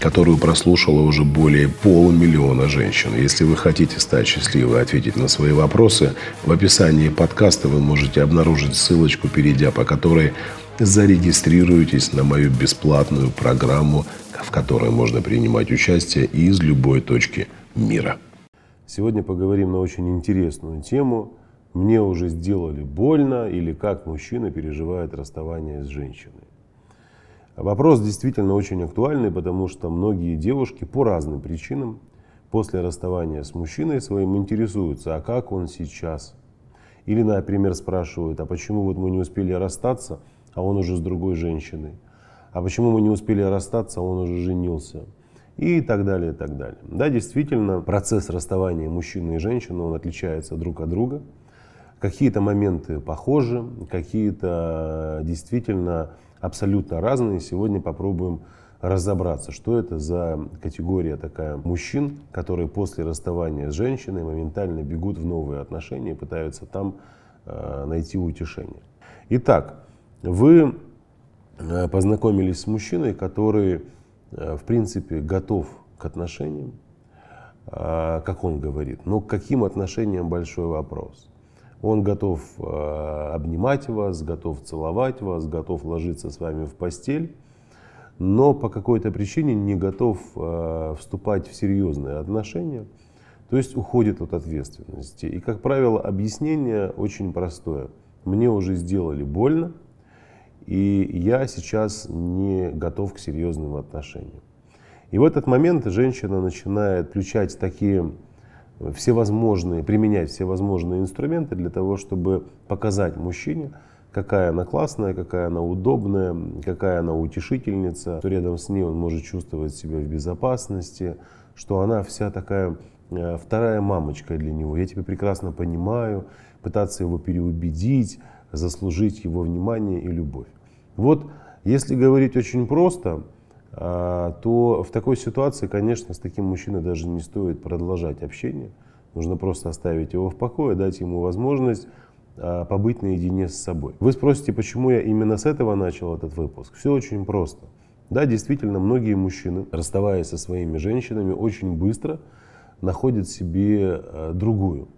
которую прослушало уже более полумиллиона женщин. Если вы хотите стать счастливой и ответить на свои вопросы, в описании подкаста вы можете обнаружить ссылочку, перейдя по которой зарегистрируйтесь на мою бесплатную программу, в которой можно принимать участие из любой точки мира. Сегодня поговорим на очень интересную тему. Мне уже сделали больно или как мужчина переживает расставание с женщиной. Вопрос действительно очень актуальный, потому что многие девушки по разным причинам после расставания с мужчиной своим интересуются, а как он сейчас? Или, например, спрашивают, а почему вот мы не успели расстаться, а он уже с другой женщиной? А почему мы не успели расстаться, а он уже женился? И так далее, и так далее. Да, действительно, процесс расставания мужчины и женщины, он отличается друг от друга. Какие-то моменты похожи, какие-то действительно абсолютно разные. Сегодня попробуем разобраться, что это за категория такая мужчин, которые после расставания с женщиной моментально бегут в новые отношения и пытаются там э, найти утешение. Итак, вы э, познакомились с мужчиной, который, э, в принципе, готов к отношениям, э, как он говорит. Но к каким отношениям большой вопрос. Он готов э, обнимать вас, готов целовать вас, готов ложиться с вами в постель, но по какой-то причине не готов э, вступать в серьезные отношения, то есть уходит от ответственности. И, как правило, объяснение очень простое. Мне уже сделали больно, и я сейчас не готов к серьезным отношениям. И в этот момент женщина начинает включать такие всевозможные, применять всевозможные инструменты для того, чтобы показать мужчине, какая она классная, какая она удобная, какая она утешительница, что рядом с ней он может чувствовать себя в безопасности, что она вся такая э, вторая мамочка для него. Я тебя прекрасно понимаю, пытаться его переубедить, заслужить его внимание и любовь. Вот если говорить очень просто, то в такой ситуации, конечно, с таким мужчиной даже не стоит продолжать общение. Нужно просто оставить его в покое, дать ему возможность а, побыть наедине с собой. Вы спросите, почему я именно с этого начал этот выпуск? Все очень просто. Да, действительно, многие мужчины, расставаясь со своими женщинами, очень быстро находят себе а, другую.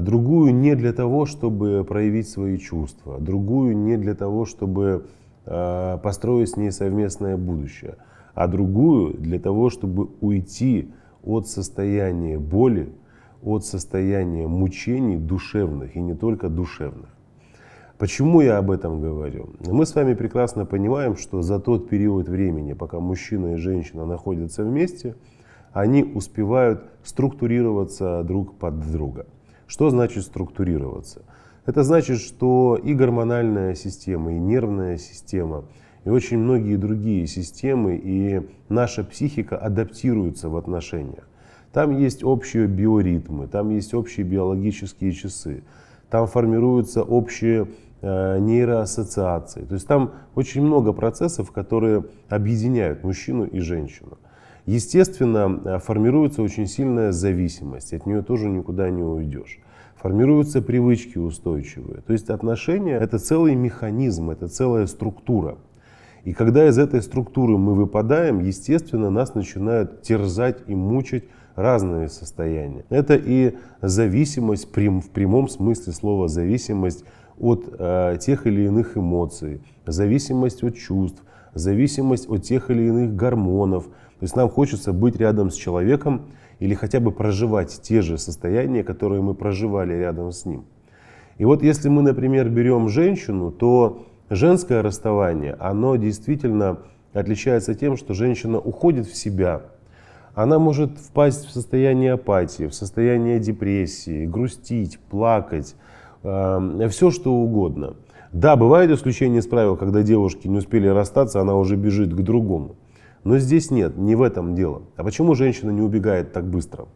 Другую не для того, чтобы проявить свои чувства, другую не для того, чтобы построить с ней совместное будущее, а другую для того, чтобы уйти от состояния боли, от состояния мучений душевных и не только душевных. Почему я об этом говорю? Мы с вами прекрасно понимаем, что за тот период времени, пока мужчина и женщина находятся вместе, они успевают структурироваться друг под друга. Что значит структурироваться? Это значит, что и гормональная система, и нервная система, и очень многие другие системы, и наша психика адаптируются в отношениях. Там есть общие биоритмы, там есть общие биологические часы, там формируются общие э, нейроассоциации. То есть там очень много процессов, которые объединяют мужчину и женщину. Естественно, э, формируется очень сильная зависимость, от нее тоже никуда не уйдешь формируются привычки устойчивые. То есть отношения это целый механизм, это целая структура. И когда из этой структуры мы выпадаем, естественно, нас начинают терзать и мучить разные состояния. Это и зависимость в прямом смысле слова зависимость от э, тех или иных эмоций, зависимость от чувств, зависимость от тех или иных гормонов. То есть нам хочется быть рядом с человеком, или хотя бы проживать те же состояния, которые мы проживали рядом с ним. И вот если мы, например, берем женщину, то женское расставание, оно действительно отличается тем, что женщина уходит в себя. Она может впасть в состояние апатии, в состояние депрессии, грустить, плакать, э, все что угодно. Да, бывают исключения из правил, когда девушки не успели расстаться, она уже бежит к другому. Но здесь нет, не в этом дело. А почему женщина не убегает так быстро?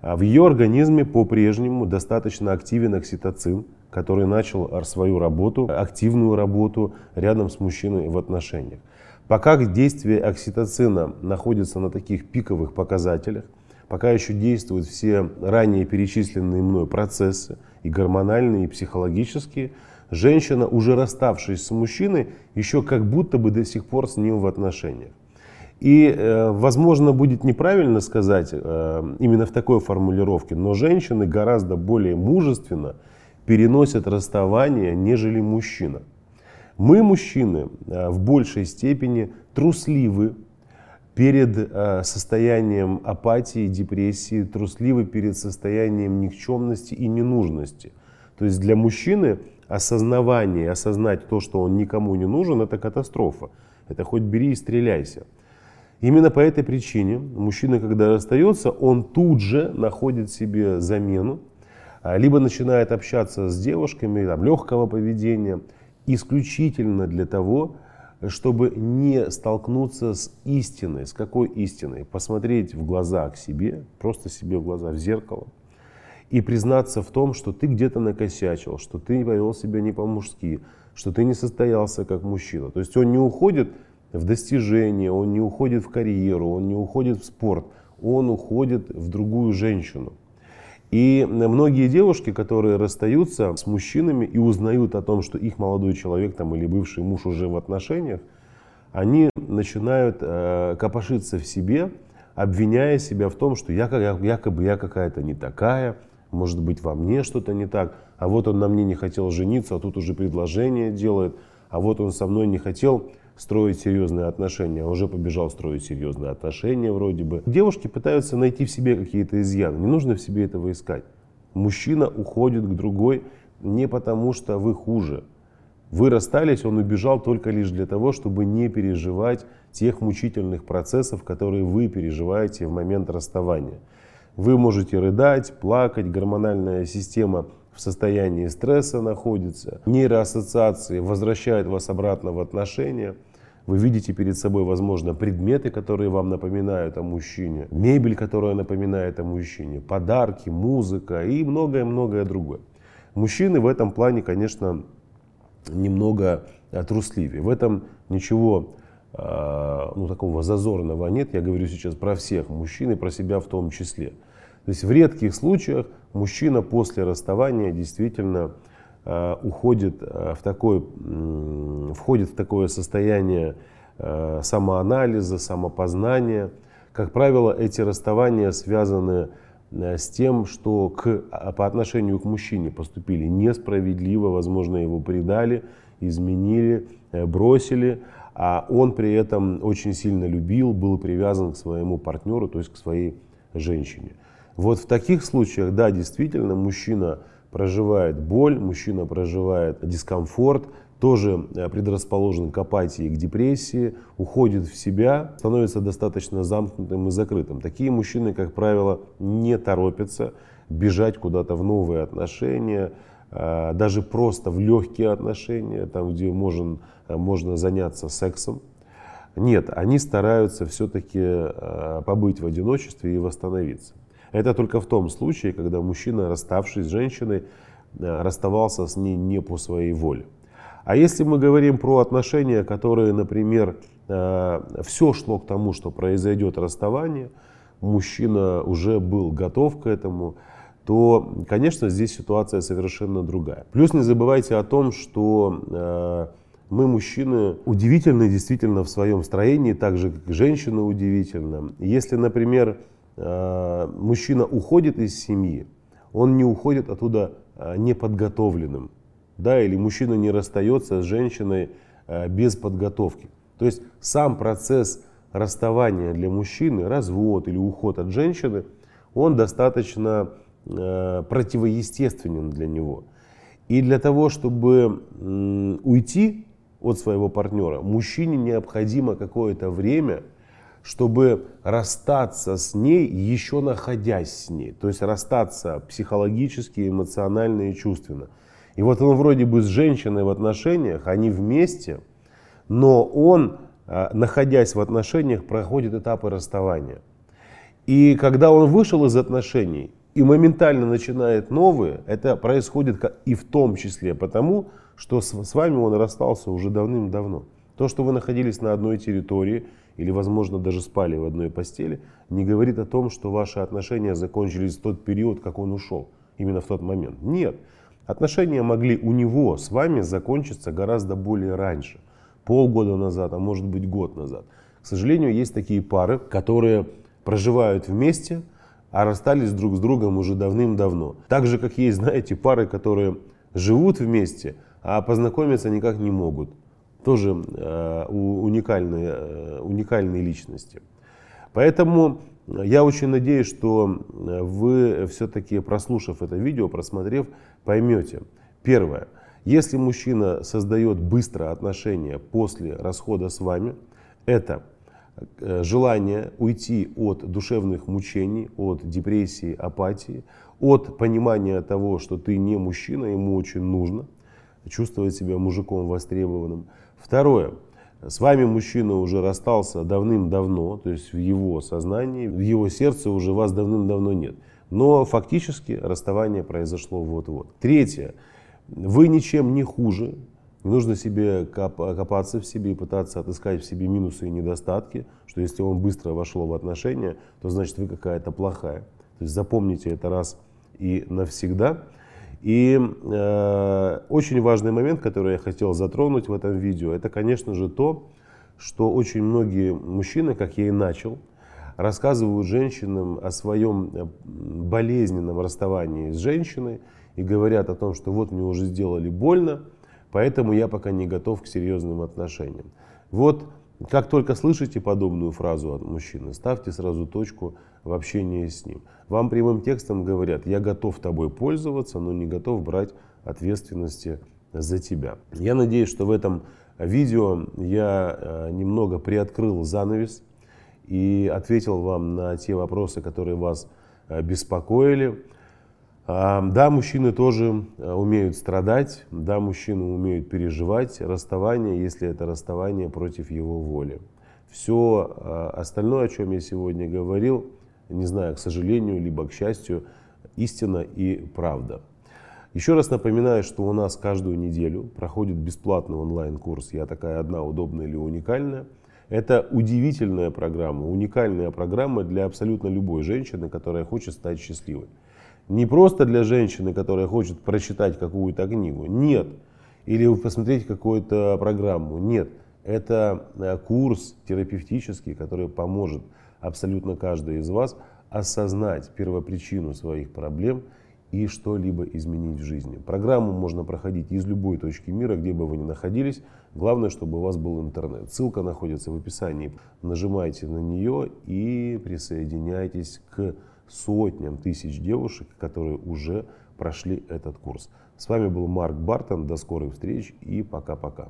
А в ее организме по-прежнему достаточно активен окситоцин, который начал свою работу, активную работу рядом с мужчиной в отношениях. Пока действие окситоцина находится на таких пиковых показателях, пока еще действуют все ранее перечисленные мной процессы, и гормональные, и психологические, женщина, уже расставшись с мужчиной, еще как будто бы до сих пор с ним в отношениях. И, э, возможно, будет неправильно сказать э, именно в такой формулировке, но женщины гораздо более мужественно переносят расставание, нежели мужчина. Мы, мужчины, э, в большей степени трусливы перед состоянием апатии, депрессии, трусливы перед состоянием никчемности и ненужности. То есть для мужчины осознавание, осознать то, что он никому не нужен, это катастрофа. Это хоть бери и стреляйся. Именно по этой причине мужчина, когда расстается, он тут же находит себе замену, а, либо начинает общаться с девушками там, легкого поведения, исключительно для того, чтобы не столкнуться с истиной. С какой истиной? Посмотреть в глаза к себе, просто себе в глаза, в зеркало, и признаться в том, что ты где-то накосячил, что ты повел себя не по-мужски, что ты не состоялся как мужчина. То есть он не уходит в достижение, он не уходит в карьеру, он не уходит в спорт, он уходит в другую женщину. И многие девушки, которые расстаются с мужчинами и узнают о том, что их молодой человек там, или бывший муж уже в отношениях, они начинают э, копошиться в себе, обвиняя себя в том, что я, якобы я какая-то не такая, может быть во мне что-то не так, а вот он на мне не хотел жениться, а тут уже предложение делает, а вот он со мной не хотел строить серьезные отношения, а уже побежал строить серьезные отношения вроде бы. Девушки пытаются найти в себе какие-то изъяны, не нужно в себе этого искать. Мужчина уходит к другой не потому, что вы хуже. Вы расстались, он убежал только лишь для того, чтобы не переживать тех мучительных процессов, которые вы переживаете в момент расставания. Вы можете рыдать, плакать, гормональная система в состоянии стресса находится, нейроассоциации возвращают вас обратно в отношения. Вы видите перед собой, возможно, предметы, которые вам напоминают о мужчине, мебель, которая напоминает о мужчине, подарки, музыка и многое-многое другое. Мужчины в этом плане, конечно, немного э, трусливее. В этом ничего э, ну, такого зазорного нет. Я говорю сейчас про всех мужчин и про себя в том числе. То есть в редких случаях мужчина после расставания действительно э, уходит э, в такое, э, входит в такое состояние э, самоанализа, самопознания. Как правило, эти расставания связаны э, с тем, что к, а, по отношению к мужчине поступили несправедливо, возможно, его предали, изменили, э, бросили, а он при этом очень сильно любил, был привязан к своему партнеру, то есть к своей женщине. Вот в таких случаях, да, действительно, мужчина проживает боль, мужчина проживает дискомфорт, тоже э, предрасположен к апатии, к депрессии, уходит в себя, становится достаточно замкнутым и закрытым. Такие мужчины, как правило, не торопятся бежать куда-то в новые отношения, э, даже просто в легкие отношения, там, где можно, э, можно заняться сексом. Нет, они стараются все-таки побыть в одиночестве и восстановиться. Это только в том случае, когда мужчина, расставшись с женщиной, э, расставался с ней не по своей воле. А если мы говорим про отношения, которые, например, э, все шло к тому, что произойдет расставание, мужчина уже был готов к этому, то, конечно, здесь ситуация совершенно другая. Плюс не забывайте о том, что э, мы, мужчины, удивительны действительно в своем строении, так же, как и женщины удивительны. Если, например, мужчина уходит из семьи, он не уходит оттуда э, неподготовленным. Да, или мужчина не расстается с женщиной э, без подготовки. То есть сам процесс расставания для мужчины, развод или уход от женщины, он достаточно противоестественен для него. И для того, чтобы уйти от своего партнера, мужчине необходимо какое-то время – чтобы расстаться с ней, еще находясь с ней. То есть расстаться психологически, эмоционально и чувственно. И вот он вроде бы с женщиной в отношениях, они вместе, но он, а, находясь в отношениях, проходит этапы расставания. И когда он вышел из отношений и моментально начинает новые, это происходит и в том числе потому, что с вами он расстался уже давным-давно. То, что вы находились на одной территории или, возможно, даже спали в одной постели, не говорит о том, что ваши отношения закончились в тот период, как он ушел, именно в тот момент. Нет. Отношения могли у него с вами закончиться гораздо более раньше. Полгода назад, а может быть год назад. К сожалению, есть такие пары, которые проживают вместе, а расстались друг с другом уже давным-давно. Так же, как есть, знаете, пары, которые живут вместе, а познакомиться никак не могут. Тоже э, уникальные, э, уникальные личности. Поэтому я очень надеюсь, что вы все-таки, прослушав это видео, просмотрев, поймете. Первое. Если мужчина создает быстро отношения после расхода с вами, это Э, желание уйти от душевных мучений, от депрессии, апатии, от понимания того, что ты не мужчина, ему очень нужно чувствовать себя мужиком востребованным. Второе. С вами мужчина уже расстался давным-давно, то есть в его сознании, в его сердце уже вас давным-давно нет. Но фактически расставание произошло вот-вот. Третье. Вы ничем не хуже, не нужно себе копаться в себе и пытаться отыскать в себе минусы и недостатки, что если он быстро вошел в отношения, то значит вы какая-то плохая. То есть запомните это раз и навсегда. И э, очень важный момент, который я хотел затронуть в этом видео, это, конечно же, то, что очень многие мужчины, как я и начал, рассказывают женщинам о своем э, болезненном расставании с женщиной и говорят о том, что вот мне уже сделали больно, Поэтому я пока не готов к серьезным отношениям. Вот как только слышите подобную фразу от мужчины, ставьте сразу точку в общении с ним. Вам прямым текстом говорят, я готов тобой пользоваться, но не готов брать ответственности за тебя. Я надеюсь, что в этом видео я э, немного приоткрыл занавес и ответил вам на те вопросы, которые вас э, беспокоили. Да, мужчины тоже э, умеют страдать, да, мужчины умеют переживать расставание, если это расставание против его воли. Все э, остальное, о чем я сегодня говорил, не знаю, к сожалению, либо к счастью, истина и правда. Еще раз напоминаю, что у нас каждую неделю проходит бесплатный онлайн-курс «Я такая одна, удобная или уникальная». Это удивительная программа, уникальная программа для абсолютно любой женщины, которая хочет стать счастливой. Не просто для женщины, которая хочет прочитать какую-то книгу. Нет. Или посмотреть какую-то программу. Нет. Это э, курс терапевтический, который поможет абсолютно каждой из вас осознать первопричину своих проблем и что-либо изменить в жизни. Программу можно проходить из любой точки мира, где бы вы ни находились. Главное, чтобы у вас был интернет. Ссылка находится в описании. Нажимайте на нее и присоединяйтесь к сотням тысяч девушек, которые уже прошли этот курс. С вами был Марк Бартон. До скорых встреч и пока-пока.